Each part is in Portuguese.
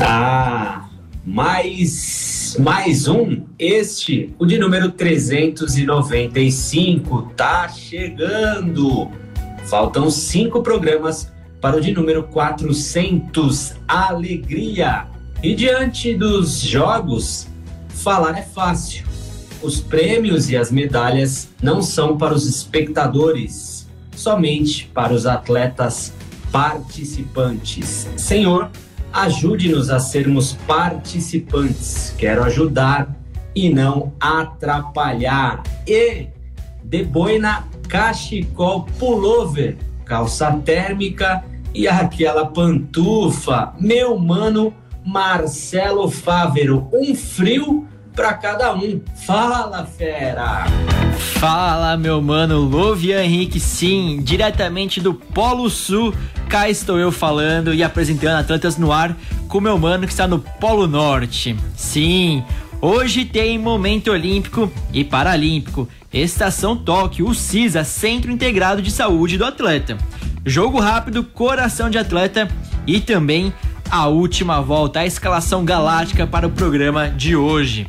Ah, mais, mais um, este, o de número 395, tá chegando. Faltam cinco programas para o de número 400, Alegria. E diante dos jogos, falar é fácil. Os prêmios e as medalhas não são para os espectadores, somente para os atletas participantes. Senhor, ajude-nos a sermos participantes. Quero ajudar e não atrapalhar. E de boina, cachecol, pullover, calça térmica e aquela pantufa. Meu mano Marcelo Fávero, um frio para cada um. Fala, fera! Fala, meu mano Lovian Henrique, sim, diretamente do Polo Sul. Cá estou eu falando e apresentando Atletas no Ar com meu mano que está no Polo Norte. Sim, hoje tem Momento Olímpico e Paralímpico. Estação Tóquio, o CISA, Centro Integrado de Saúde do Atleta. Jogo rápido, coração de atleta e também a última volta, a escalação galáctica para o programa de hoje.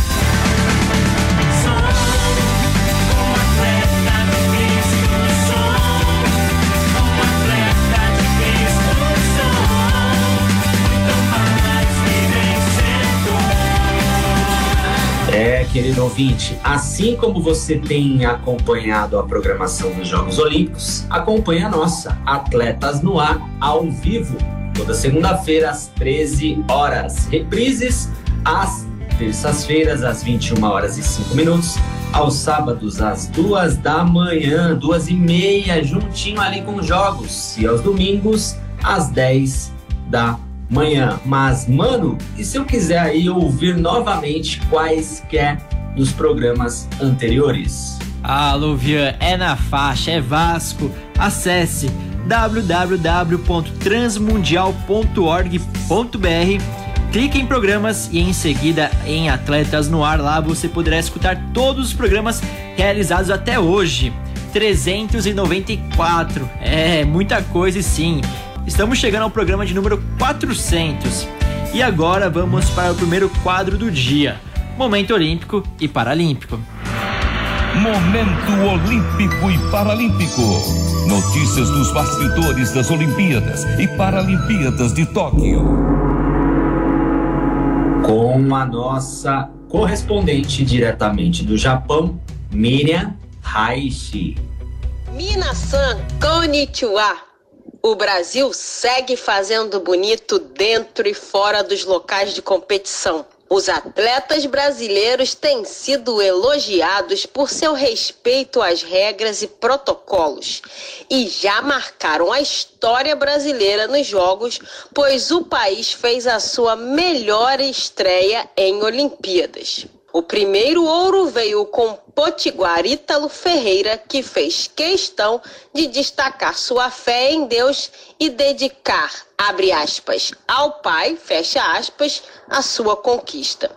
É, querido ouvinte, assim como você tem acompanhado a programação dos Jogos Olímpicos, acompanhe a nossa Atletas no Ar ao vivo, toda segunda-feira às 13 horas. Reprises às terças-feiras às 21 horas e 5 minutos, aos sábados às duas da manhã, duas e meia, juntinho ali com os jogos, e aos domingos às 10 da manhã manhã. Mas, mano, e se eu quiser aí ouvir novamente quaisquer dos programas anteriores? Ah, Luvian, é na faixa, é Vasco. Acesse www.transmundial.org.br Clique em programas e em seguida em Atletas no Ar. Lá você poderá escutar todos os programas realizados até hoje. 394. É, muita coisa e sim. Estamos chegando ao programa de número 400 e agora vamos para o primeiro quadro do dia: Momento Olímpico e Paralímpico. Momento Olímpico e Paralímpico. Notícias dos bastidores das Olimpíadas e Paralimpíadas de Tóquio. Com a nossa correspondente diretamente do Japão, Miriam Haishi. Minasan konnichiwa. O Brasil segue fazendo bonito dentro e fora dos locais de competição. Os atletas brasileiros têm sido elogiados por seu respeito às regras e protocolos e já marcaram a história brasileira nos Jogos, pois o país fez a sua melhor estreia em Olimpíadas. O primeiro ouro veio com Potiguar Ítalo Ferreira, que fez questão de destacar sua fé em Deus e dedicar, abre aspas, ao Pai, fecha aspas, a sua conquista.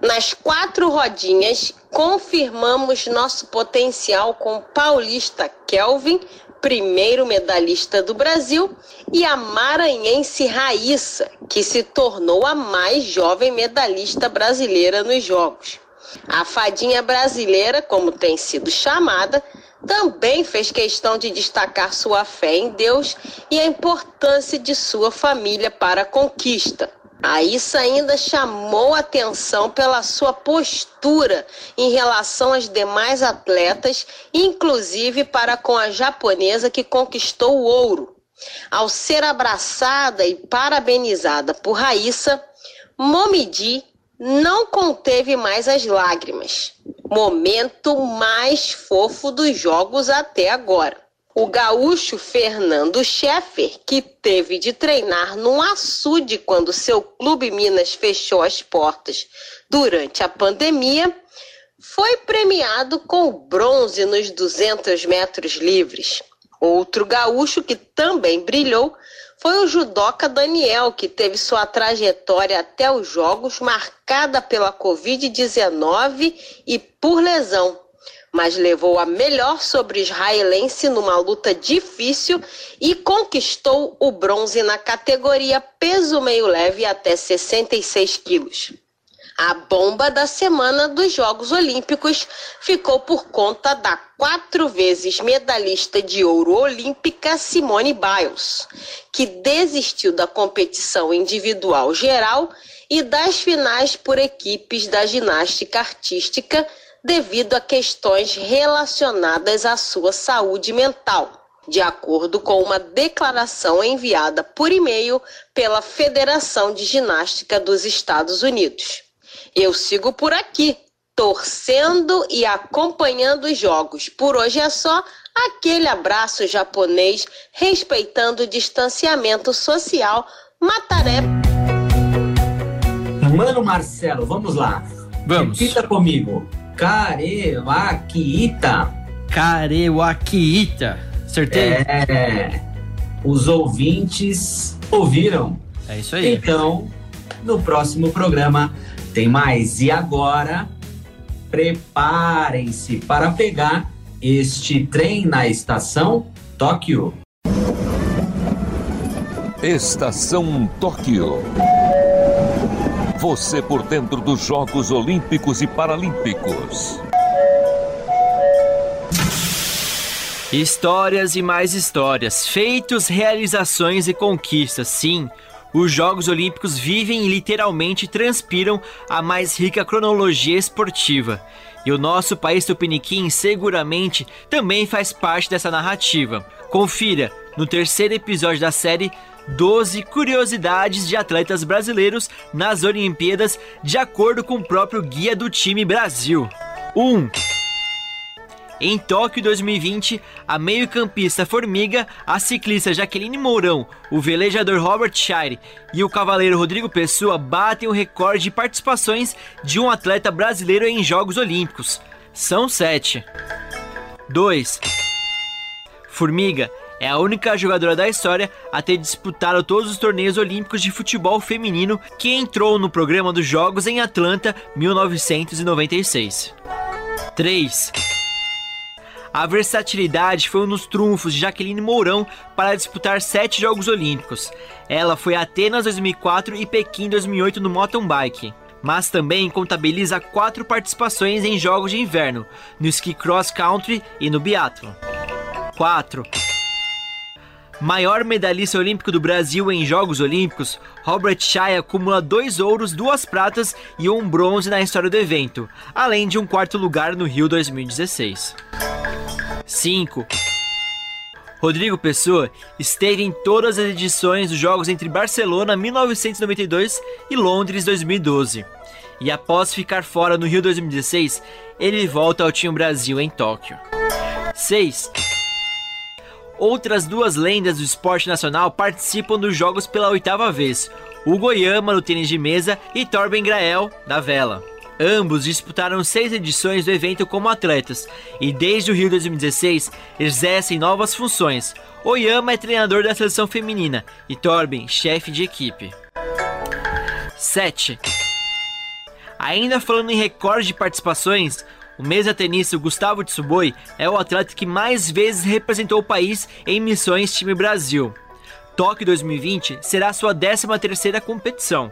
Nas quatro rodinhas, confirmamos nosso potencial com paulista Kelvin, primeiro medalhista do Brasil, e a maranhense Raíssa, que se tornou a mais jovem medalhista brasileira nos Jogos. A fadinha brasileira, como tem sido chamada, também fez questão de destacar sua fé em Deus e a importância de sua família para a conquista. A Issa ainda chamou atenção pela sua postura em relação às demais atletas, inclusive para com a japonesa que conquistou o ouro. Ao ser abraçada e parabenizada por Raíssa, Momidi não conteve mais as lágrimas. Momento mais fofo dos jogos até agora. O gaúcho Fernando Scheffer, que teve de treinar num açude quando seu clube Minas fechou as portas durante a pandemia, foi premiado com bronze nos 200 metros livres. Outro gaúcho que também brilhou foi o judoca Daniel, que teve sua trajetória até os Jogos marcada pela Covid-19 e por lesão, mas levou a melhor sobre israelense numa luta difícil e conquistou o bronze na categoria peso meio leve até 66 quilos. A bomba da semana dos Jogos Olímpicos ficou por conta da quatro vezes medalhista de ouro olímpica Simone Biles, que desistiu da competição individual geral e das finais por equipes da ginástica artística devido a questões relacionadas à sua saúde mental de acordo com uma declaração enviada por e-mail pela Federação de Ginástica dos Estados Unidos. Eu sigo por aqui, torcendo e acompanhando os jogos. Por hoje é só aquele abraço japonês, respeitando o distanciamento social. Mataré. Mano Marcelo, vamos lá. Vamos. Repita comigo. Karewakita. Karewakita. Acertei? É. Os ouvintes ouviram. É isso aí. Então, no próximo programa tem mais. E agora, preparem-se para pegar este trem na estação Tóquio. Estação Tóquio. Você por dentro dos Jogos Olímpicos e Paralímpicos. Histórias e mais histórias, feitos, realizações e conquistas, sim. Os Jogos Olímpicos vivem e literalmente transpiram a mais rica cronologia esportiva. E o nosso país tupiniquim seguramente também faz parte dessa narrativa. Confira no terceiro episódio da série 12 curiosidades de atletas brasileiros nas Olimpíadas, de acordo com o próprio guia do time Brasil. 1. Um, em Tóquio 2020, a meio-campista Formiga, a ciclista Jaqueline Mourão, o velejador Robert Shire e o cavaleiro Rodrigo Pessoa batem o recorde de participações de um atleta brasileiro em Jogos Olímpicos. São sete. 2. Formiga é a única jogadora da história a ter disputado todos os torneios olímpicos de futebol feminino que entrou no programa dos Jogos em Atlanta 1996. 3. A versatilidade foi um dos trunfos de Jaqueline Mourão para disputar sete Jogos Olímpicos. Ela foi a Atenas 2004 e Pequim 2008 no mountain bike. Mas também contabiliza quatro participações em Jogos de Inverno, no ski cross country e no biathlon. 4. Maior medalhista olímpico do Brasil em Jogos Olímpicos, Robert Shai acumula dois ouros, duas pratas e um bronze na história do evento, além de um quarto lugar no Rio 2016. 5. Rodrigo Pessoa esteve em todas as edições dos Jogos entre Barcelona 1992 e Londres 2012. E após ficar fora no Rio 2016, ele volta ao Team Brasil em Tóquio. 6. Outras duas lendas do esporte nacional participam dos Jogos pela oitava vez: o Goiama no tênis de mesa e Torben Grael da vela. Ambos disputaram seis edições do evento como atletas e desde o Rio 2016 exercem novas funções. Oyama é treinador da seleção feminina e Torben, chefe de equipe. 7. Ainda falando em recorde de participações, o mesa tenista Gustavo Tsuboi é o atleta que mais vezes representou o país em missões time Brasil. Tóquio 2020 será sua 13 terceira competição.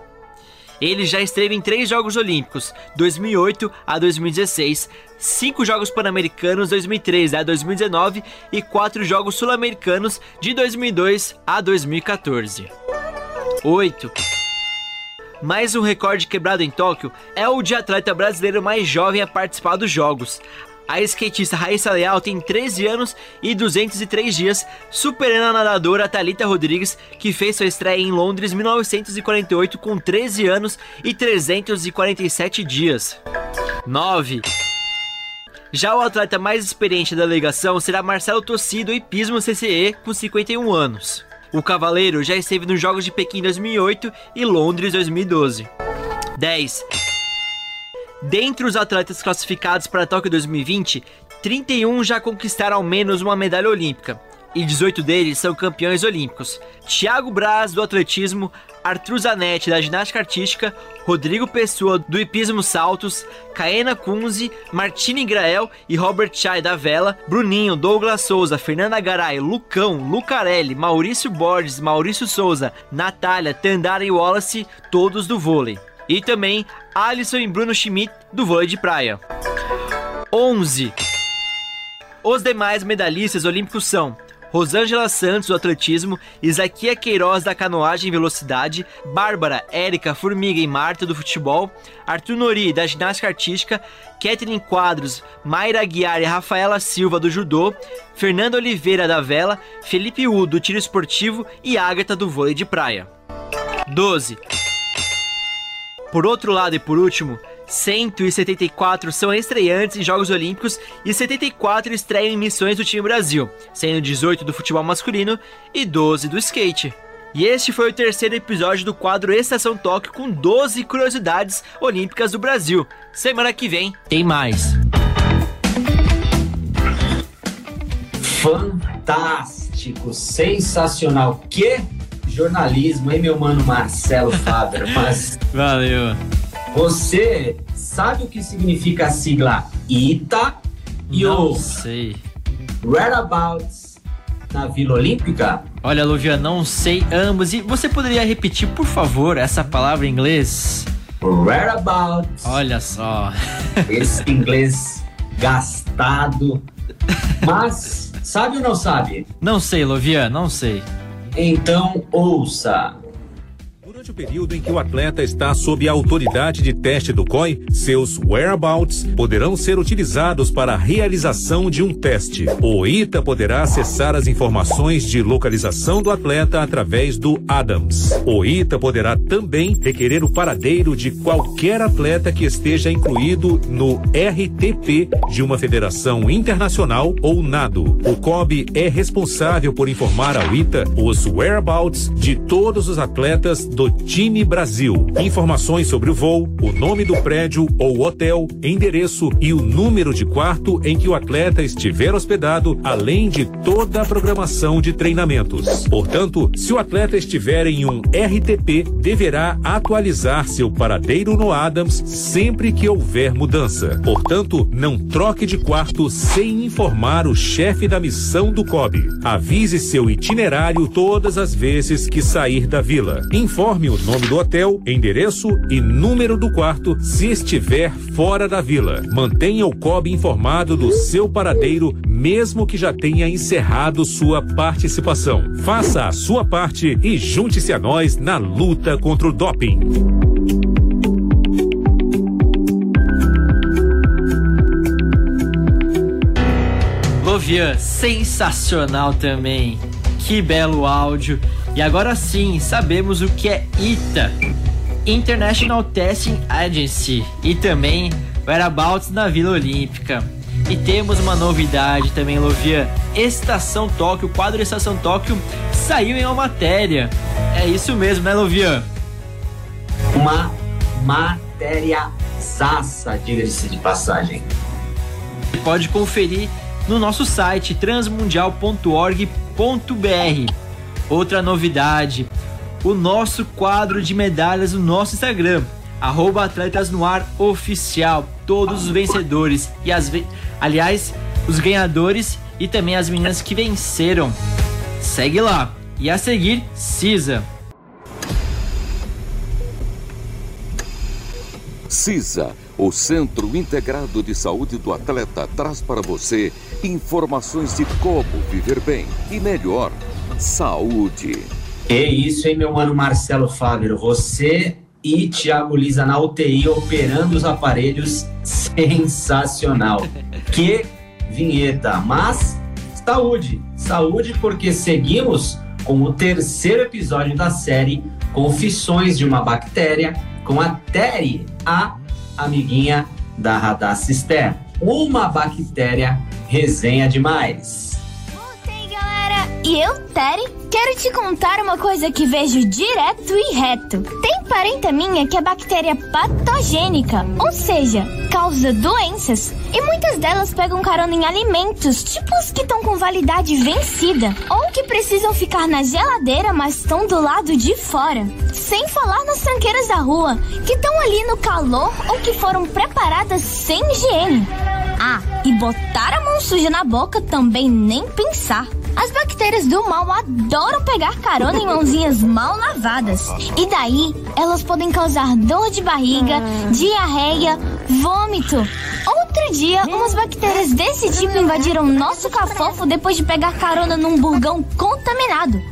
Ele já esteve em três Jogos Olímpicos, 2008 a 2016, cinco Jogos Pan-Americanos 2013 a 2019 e quatro Jogos Sul-Americanos de 2002 a 2014. 8. Mais um recorde quebrado em Tóquio é o de atleta brasileiro mais jovem a participar dos Jogos. A skatista Raíssa Leal tem 13 anos e 203 dias, superando a nadadora Thalita Rodrigues, que fez sua estreia em Londres em 1948 com 13 anos e 347 dias. 9. Já o atleta mais experiente da delegação será Marcelo Tossi do Hipismo CCE, com 51 anos. O cavaleiro já esteve nos Jogos de Pequim 2008 e Londres 2012. 10. Dentre os atletas classificados para Tóquio 2020, 31 já conquistaram ao menos uma medalha olímpica, e 18 deles são campeões olímpicos. Thiago Braz, do atletismo, Arthur Zanetti, da ginástica artística, Rodrigo Pessoa, do hipismo saltos, Caena Kunze, Martini Grael e Robert Chai, da vela, Bruninho, Douglas Souza, Fernanda Garay, Lucão, Lucarelli, Maurício Borges, Maurício Souza, Natália, Tandara e Wallace, todos do vôlei. E também Alisson e Bruno Schmidt, do vôlei de praia. 11. Os demais medalhistas olímpicos são Rosângela Santos, do atletismo, Isaquia Queiroz, da canoagem e velocidade, Bárbara, Érica, Formiga e Marta, do futebol, Arthur Nori, da ginástica artística, Kathleen Quadros, Mayra Aguiar e Rafaela Silva, do judô, Fernando Oliveira, da vela, Felipe U, do tiro esportivo e Ágata, do vôlei de praia. 12. Por outro lado e por último, 174 são estreantes em Jogos Olímpicos e 74 estreiam em missões do time Brasil, sendo 18 do futebol masculino e 12 do skate. E este foi o terceiro episódio do quadro Estação Tóquio com 12 curiosidades olímpicas do Brasil. Semana que vem tem mais. Fantástico, sensacional. Que jornalismo, hein, meu mano Marcelo Faber? Mas Valeu. Você sabe o que significa a sigla ITA e Não o sei. Whereabouts na Vila Olímpica? Olha, Luvia, não sei ambos. E você poderia repetir, por favor, essa palavra em inglês? Whereabouts. Olha só. Esse inglês gastado. Mas, sabe ou não sabe? Não sei, Luvia, não sei. Então ouça. Durante o período em que o atleta está sob a autoridade de teste do COI, seus whereabouts poderão ser utilizados para a realização de um teste. O ITA poderá acessar as informações de localização do atleta através do ADAMS. O ITA poderá também requerer o paradeiro de qualquer atleta que esteja incluído no RTP de uma federação internacional ou NADO. O COB é responsável por informar ao ITA os whereabouts de todos os atletas do time Brasil. Informações sobre o voo, o nome do prédio ou hotel, endereço e o número de quarto em que o atleta estiver hospedado, além de toda a programação de treinamentos. Portanto, se o atleta estiver em um RTP, deverá atualizar seu paradeiro no Adams sempre que houver mudança. Portanto, não troque de quarto sem informar o chefe da missão do COB. Avise seu itinerário todas as vezes que sair da vila. Informe o nome do hotel, endereço e número do quarto se estiver fora da vila. Mantenha o COB informado do seu paradeiro, mesmo que já tenha encerrado sua participação. Faça a sua parte e junte-se a nós na luta contra o doping. Lovian, sensacional também. Que belo áudio. E agora sim, sabemos o que é ITA, International Testing Agency, e também Whereabouts na Vila Olímpica. E temos uma novidade também, Lovian. Estação Tóquio, o quadro Estação Tóquio saiu em uma matéria. É isso mesmo, né, Lovian? Uma matéria zaça, diga-se de passagem. Você pode conferir no nosso site transmundial.org.br. Outra novidade, o nosso quadro de medalhas no nosso Instagram, arroba Atletas no Ar Oficial. Todos os vencedores e as aliás, os ganhadores e também as meninas que venceram. Segue lá. E a seguir, CISA. CISA, o Centro Integrado de Saúde do Atleta, traz para você informações de como viver bem e melhor. Saúde. É isso, hein, meu mano Marcelo Fábio? Você e Thiago Lisa na UTI operando os aparelhos. Sensacional. Que vinheta. Mas saúde, saúde porque seguimos com o terceiro episódio da série Confissões de uma Bactéria com a Terry, a amiguinha da Radacister. Uma bactéria resenha demais. E eu, Terry, quero te contar uma coisa que vejo direto e reto. Tem parenta minha que é bactéria patogênica, ou seja, causa doenças. E muitas delas pegam carona em alimentos, tipo os que estão com validade vencida, ou que precisam ficar na geladeira, mas estão do lado de fora. Sem falar nas tranqueiras da rua, que estão ali no calor ou que foram preparadas sem higiene. Ah, e botar a mão suja na boca também nem pensar. As bactérias do mal adoram pegar carona em mãozinhas mal lavadas. E daí, elas podem causar dor de barriga, diarreia, vômito. Outro dia, umas bactérias desse tipo invadiram nosso cafofo depois de pegar carona num burgão contaminado.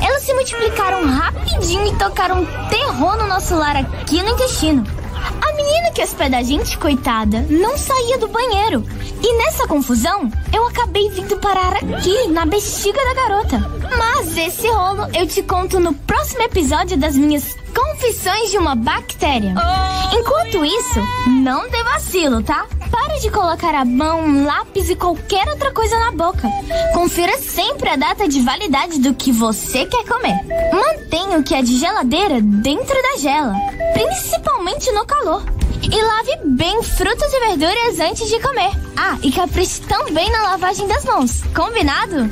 Elas se multiplicaram rapidinho e tocaram terror no nosso lar aqui no intestino. A menina que hospeda a gente, coitada, não saía do banheiro. E nessa confusão, eu acabei vindo parar aqui, na bexiga da garota. Mas esse rolo eu te conto no próximo episódio das minhas Confissões de uma Bactéria. Enquanto isso, não dê vacilo, tá? De colocar a mão, lápis e qualquer outra coisa na boca. Confira sempre a data de validade do que você quer comer. Mantenha o que é de geladeira dentro da gela, principalmente no calor. E lave bem frutas e verduras antes de comer. Ah, e capriche também na lavagem das mãos. Combinado?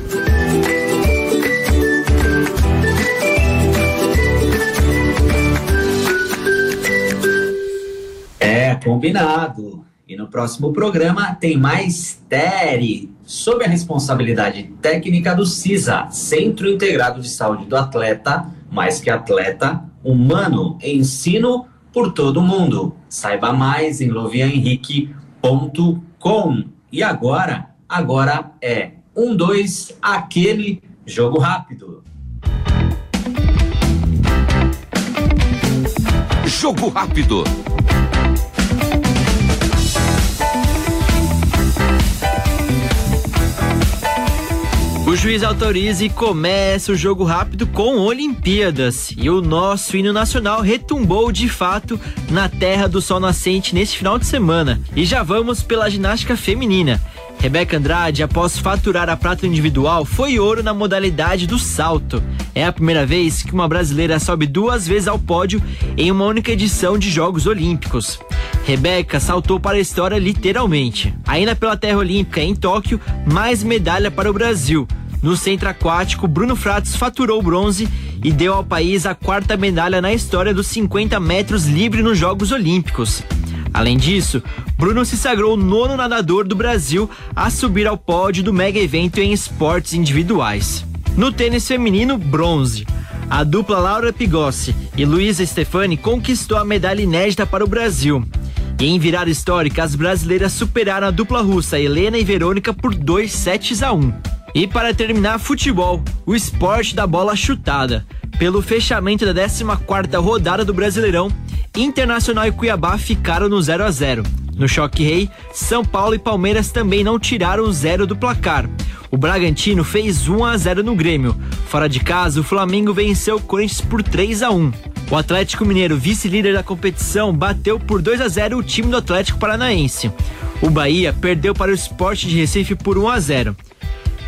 É, combinado. E no próximo programa tem mais TERI, sob a responsabilidade técnica do CISA, Centro Integrado de Saúde do Atleta, mais que atleta, humano, ensino por todo mundo. Saiba mais em lovianhenrique.com. E agora, agora é um, dois, aquele jogo rápido. Jogo rápido. O juiz autoriza e começa o jogo rápido com Olimpíadas. E o nosso hino nacional retumbou de fato na terra do sol nascente neste final de semana. E já vamos pela ginástica feminina. Rebeca Andrade, após faturar a prata individual, foi ouro na modalidade do salto. É a primeira vez que uma brasileira sobe duas vezes ao pódio em uma única edição de Jogos Olímpicos. Rebeca saltou para a história literalmente. Ainda pela terra olímpica em Tóquio, mais medalha para o Brasil. No centro aquático, Bruno Fratos faturou bronze e deu ao país a quarta medalha na história dos 50 metros livre nos Jogos Olímpicos. Além disso, Bruno se sagrou o nono nadador do Brasil a subir ao pódio do mega evento em esportes individuais. No tênis feminino, bronze. A dupla Laura Pigossi e Luísa Stefani conquistou a medalha inédita para o Brasil. Em virada histórica, as brasileiras superaram a dupla russa Helena e Verônica por 2 sets a 1. E para terminar, futebol, o esporte da bola chutada. Pelo fechamento da 14ª rodada do Brasileirão, Internacional e Cuiabá ficaram no 0 a 0. No Choque Rei, São Paulo e Palmeiras também não tiraram o zero do placar. O Bragantino fez 1 a 0 no Grêmio. Fora de casa, o Flamengo venceu o Corinthians por 3 a 1. O Atlético Mineiro, vice-líder da competição, bateu por 2 a 0 o time do Atlético Paranaense. O Bahia perdeu para o Sport de Recife por 1 a 0.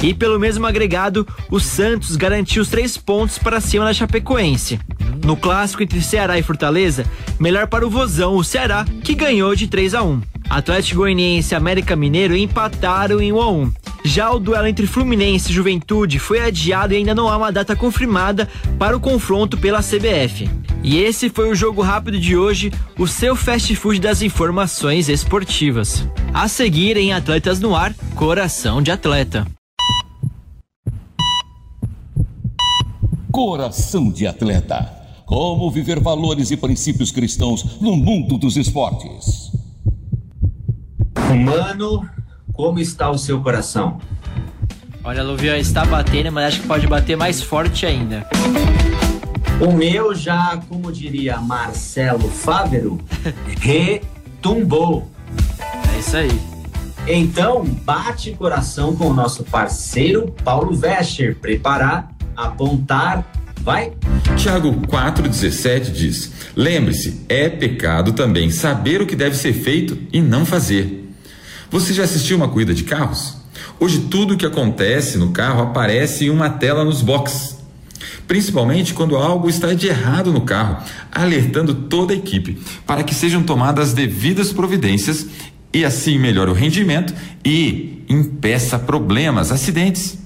E pelo mesmo agregado, o Santos garantiu os três pontos para cima da Chapecoense. No clássico entre Ceará e Fortaleza, melhor para o Vozão, o Ceará, que ganhou de 3 a 1. Atlético Goianiense e América Mineiro empataram em 1 a 1. Já o duelo entre Fluminense e Juventude foi adiado e ainda não há uma data confirmada para o confronto pela CBF. E esse foi o jogo rápido de hoje, o seu fast food das informações esportivas. A seguir em Atletas no Ar, Coração de Atleta. Coração de atleta. Como viver valores e princípios cristãos no mundo dos esportes. Mano, como está o seu coração? Olha, Luvian, está batendo, mas acho que pode bater mais forte ainda. O meu já, como diria Marcelo Fávero, retumbou. É isso aí. Então, bate coração com o nosso parceiro Paulo Vescher. Preparar, apontar, vai. Tiago 4,17 diz: Lembre-se, é pecado também saber o que deve ser feito e não fazer. Você já assistiu uma corrida de carros? Hoje tudo o que acontece no carro aparece em uma tela nos boxes. Principalmente quando algo está de errado no carro, alertando toda a equipe para que sejam tomadas as devidas providências e assim melhore o rendimento e impeça problemas, acidentes.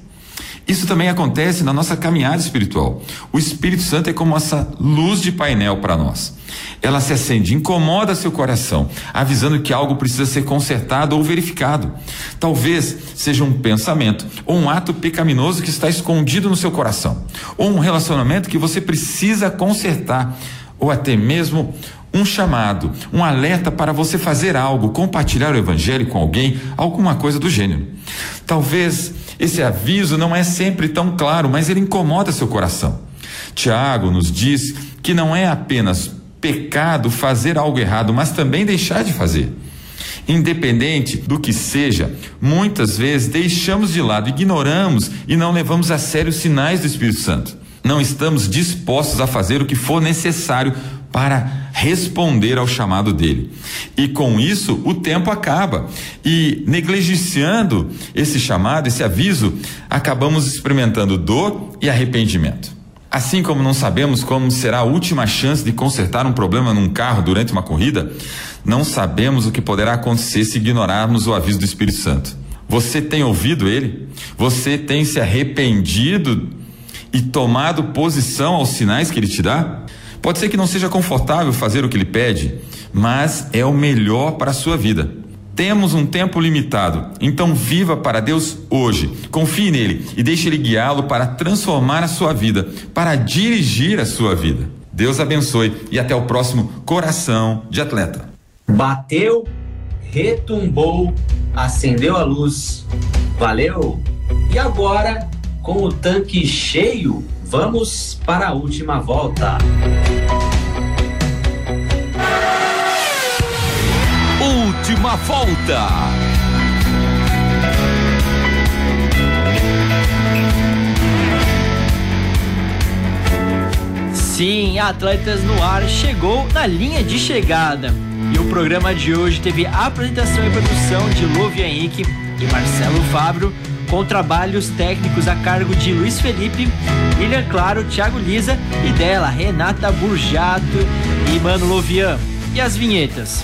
Isso também acontece na nossa caminhada espiritual. O Espírito Santo é como essa luz de painel para nós. Ela se acende, incomoda seu coração, avisando que algo precisa ser consertado ou verificado. Talvez seja um pensamento ou um ato pecaminoso que está escondido no seu coração, ou um relacionamento que você precisa consertar, ou até mesmo um chamado, um alerta para você fazer algo, compartilhar o evangelho com alguém, alguma coisa do gênero. Talvez esse aviso não é sempre tão claro, mas ele incomoda seu coração. Tiago nos diz que não é apenas pecado fazer algo errado, mas também deixar de fazer. Independente do que seja, muitas vezes deixamos de lado, ignoramos e não levamos a sério os sinais do Espírito Santo. Não estamos dispostos a fazer o que for necessário para responder ao chamado dele. E com isso, o tempo acaba. E negligenciando esse chamado, esse aviso, acabamos experimentando dor e arrependimento. Assim como não sabemos como será a última chance de consertar um problema num carro durante uma corrida, não sabemos o que poderá acontecer se ignorarmos o aviso do Espírito Santo. Você tem ouvido ele? Você tem se arrependido e tomado posição aos sinais que ele te dá? Pode ser que não seja confortável fazer o que ele pede, mas é o melhor para a sua vida. Temos um tempo limitado, então viva para Deus hoje. Confie nele e deixe ele guiá-lo para transformar a sua vida, para dirigir a sua vida. Deus abençoe e até o próximo Coração de Atleta. Bateu, retumbou, acendeu a luz. Valeu! E agora, com o tanque cheio, Vamos para a última volta. Última volta. Sim, Atletas no Ar chegou na linha de chegada. E o programa de hoje teve apresentação e produção de Louvi Henrique e Marcelo Fabro com trabalhos técnicos a cargo de Luiz Felipe, William Claro, Thiago Lisa e dela, Renata Burjato e Mano Lovian. E as vinhetas?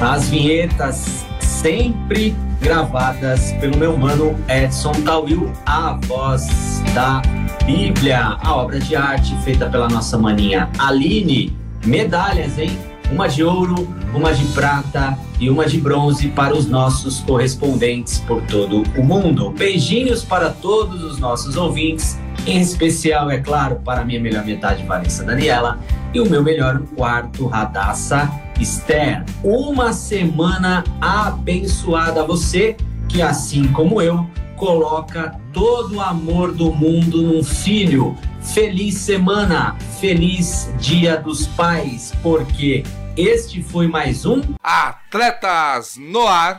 As vinhetas sempre gravadas pelo meu mano Edson Tawil, a voz da Bíblia, a obra de arte feita pela nossa maninha Aline. Medalhas, hein? Uma de ouro, uma de prata e uma de bronze para os nossos correspondentes por todo o mundo. Beijinhos para todos os nossos ouvintes, em especial, é claro, para minha melhor metade, Vanessa Daniela, e o meu melhor quarto, Radassa Esther. Uma semana abençoada a você, que assim como eu, coloca todo o amor do mundo num filho. Feliz semana, feliz Dia dos Pais, porque este foi mais um Atletas no Ar.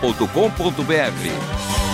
portal.com.br.